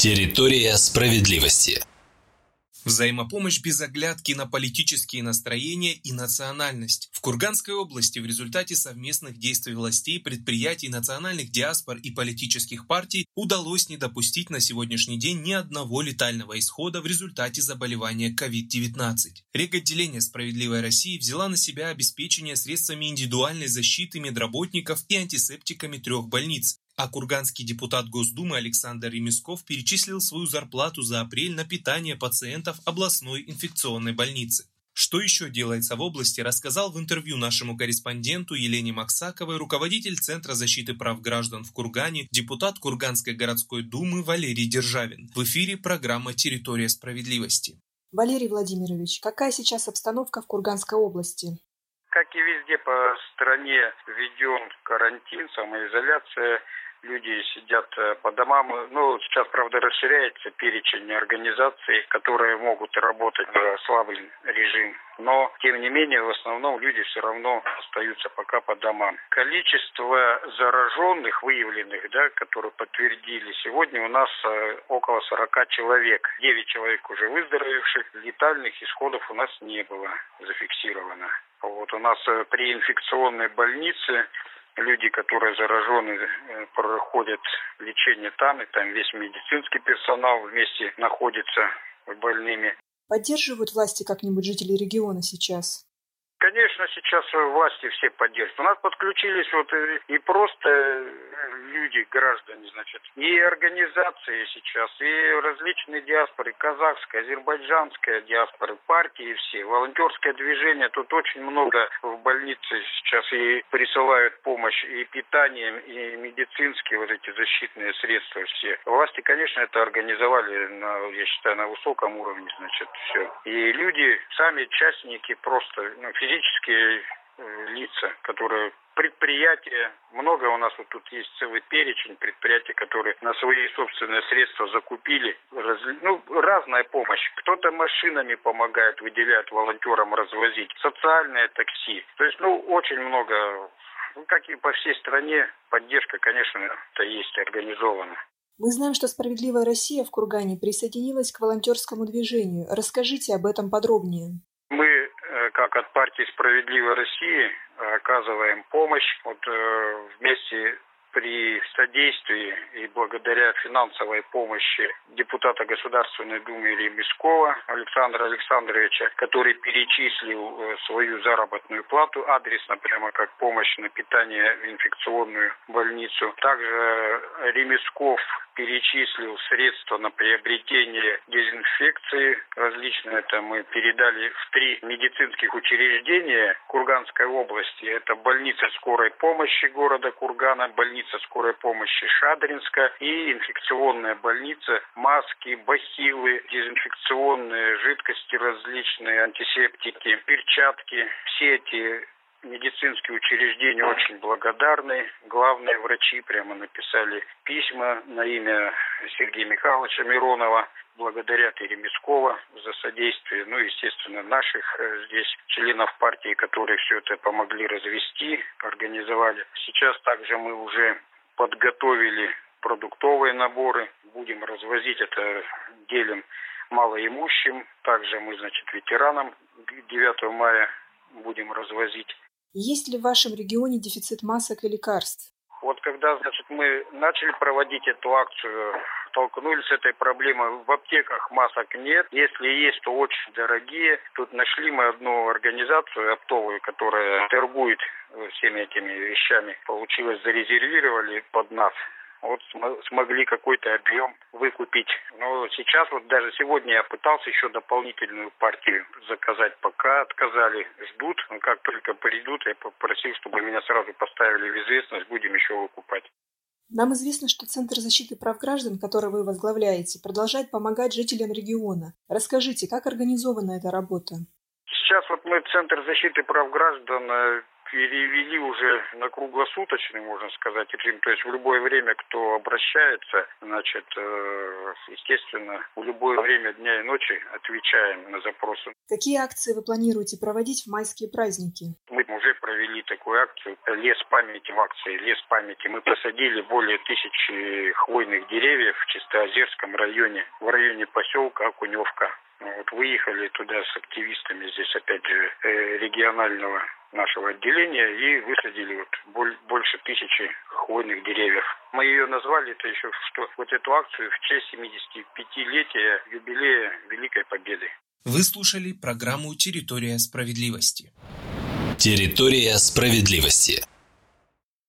Территория справедливости. Взаимопомощь без оглядки на политические настроения и национальность. В Курганской области в результате совместных действий властей, предприятий, национальных диаспор и политических партий удалось не допустить на сегодняшний день ни одного летального исхода в результате заболевания COVID-19. Реготделение «Справедливой России» взяла на себя обеспечение средствами индивидуальной защиты медработников и антисептиками трех больниц, а курганский депутат Госдумы Александр Ремесков перечислил свою зарплату за апрель на питание пациентов областной инфекционной больницы. Что еще делается в области, рассказал в интервью нашему корреспонденту Елене Максаковой руководитель Центра защиты прав граждан в Кургане, депутат Курганской городской думы Валерий Державин. В эфире программа «Территория справедливости». Валерий Владимирович, какая сейчас обстановка в Курганской области? Как и везде по стране введен карантин, самоизоляция – люди сидят э, по домам. Ну, сейчас, правда, расширяется перечень организаций, которые могут работать на слабый режим. Но, тем не менее, в основном люди все равно остаются пока по домам. Количество зараженных, выявленных, да, которые подтвердили, сегодня у нас э, около 40 человек. 9 человек уже выздоровевших. Летальных исходов у нас не было зафиксировано. Вот у нас э, при инфекционной больнице люди, которые заражены, проходят лечение там, и там весь медицинский персонал вместе находится с больными. Поддерживают власти как-нибудь жители региона сейчас? Конечно, сейчас власти все поддерживают. У нас подключились вот и просто люди, граждане, значит, и организации сейчас, и различные диаспоры, казахская, азербайджанская диаспора, партии все, волонтерское движение. Тут очень много в больнице сейчас и присылают помощь и питанием, и медицинские вот эти защитные средства все. Власти, конечно, это организовали, на, я считаю, на высоком уровне, значит, все. И люди, сами частники просто, ну, физические э, лица, которые предприятия, много у нас вот тут есть целый перечень предприятий, которые на свои собственные средства закупили, раз, ну, разная помощь. Кто-то машинами помогает, выделяет волонтерам развозить, социальное такси. То есть, ну, очень много, ну, как и по всей стране, поддержка, конечно, это есть организована. Мы знаем, что «Справедливая Россия» в Кургане присоединилась к волонтерскому движению. Расскажите об этом подробнее как от партии «Справедливая Россия» оказываем помощь. Вот э, вместе при содействии и благодаря финансовой помощи депутата Государственной Думы Ремескова Александра Александровича, который перечислил э, свою заработную плату адресно прямо как помощь на питание в инфекционную больницу. Также Ремесков перечислил средства на приобретение дезинфекции различные. Это мы передали в три медицинских учреждения Курганской области. Это больница скорой помощи города Кургана, больница скорой помощи Шадринска и инфекционная больница. Маски, бахилы, дезинфекционные жидкости различные, антисептики, перчатки. Все эти медицинские учреждения очень благодарны. Главные врачи прямо написали письма на имя Сергея Михайловича Миронова. Благодарят и Ремескова за содействие, ну, естественно, наших э, здесь членов партии, которые все это помогли развести, организовали. Сейчас также мы уже подготовили продуктовые наборы, будем развозить это, делим малоимущим. Также мы, значит, ветеранам 9 мая будем развозить. Есть ли в вашем регионе дефицит масок и лекарств? Вот когда, значит, мы начали проводить эту акцию, столкнулись с этой проблемой. В аптеках масок нет. Если есть, то очень дорогие. Тут нашли мы одну организацию оптовую, которая торгует всеми этими вещами. Получилось, зарезервировали под нас вот смогли какой-то объем выкупить. Но сейчас вот даже сегодня я пытался еще дополнительную партию заказать, пока отказали, ждут. Но как только придут, я попросил, чтобы меня сразу поставили в известность, будем еще выкупать. Нам известно, что Центр защиты прав граждан, который вы возглавляете, продолжает помогать жителям региона. Расскажите, как организована эта работа? Сейчас вот мы Центр защиты прав граждан э, перевели уже на круглосуточный, можно сказать, режим. То есть в любое время, кто обращается, значит, э, естественно, в любое время дня и ночи отвечаем на запросы. Какие акции вы планируете проводить в майские праздники? Мы уже провели такую акцию «Лес памяти» в акции «Лес памяти». Мы посадили более тысячи хвойных деревьев в Чистоозерском районе, в районе поселка Окуневка. Вот выехали туда с активистами здесь, опять же, э, регионального нашего отделения и высадили вот больше тысячи хвойных деревьев. Мы ее назвали, это еще что, вот эту акцию в честь 75-летия юбилея Великой Победы. Вы слушали программу «Территория справедливости». Территория справедливости.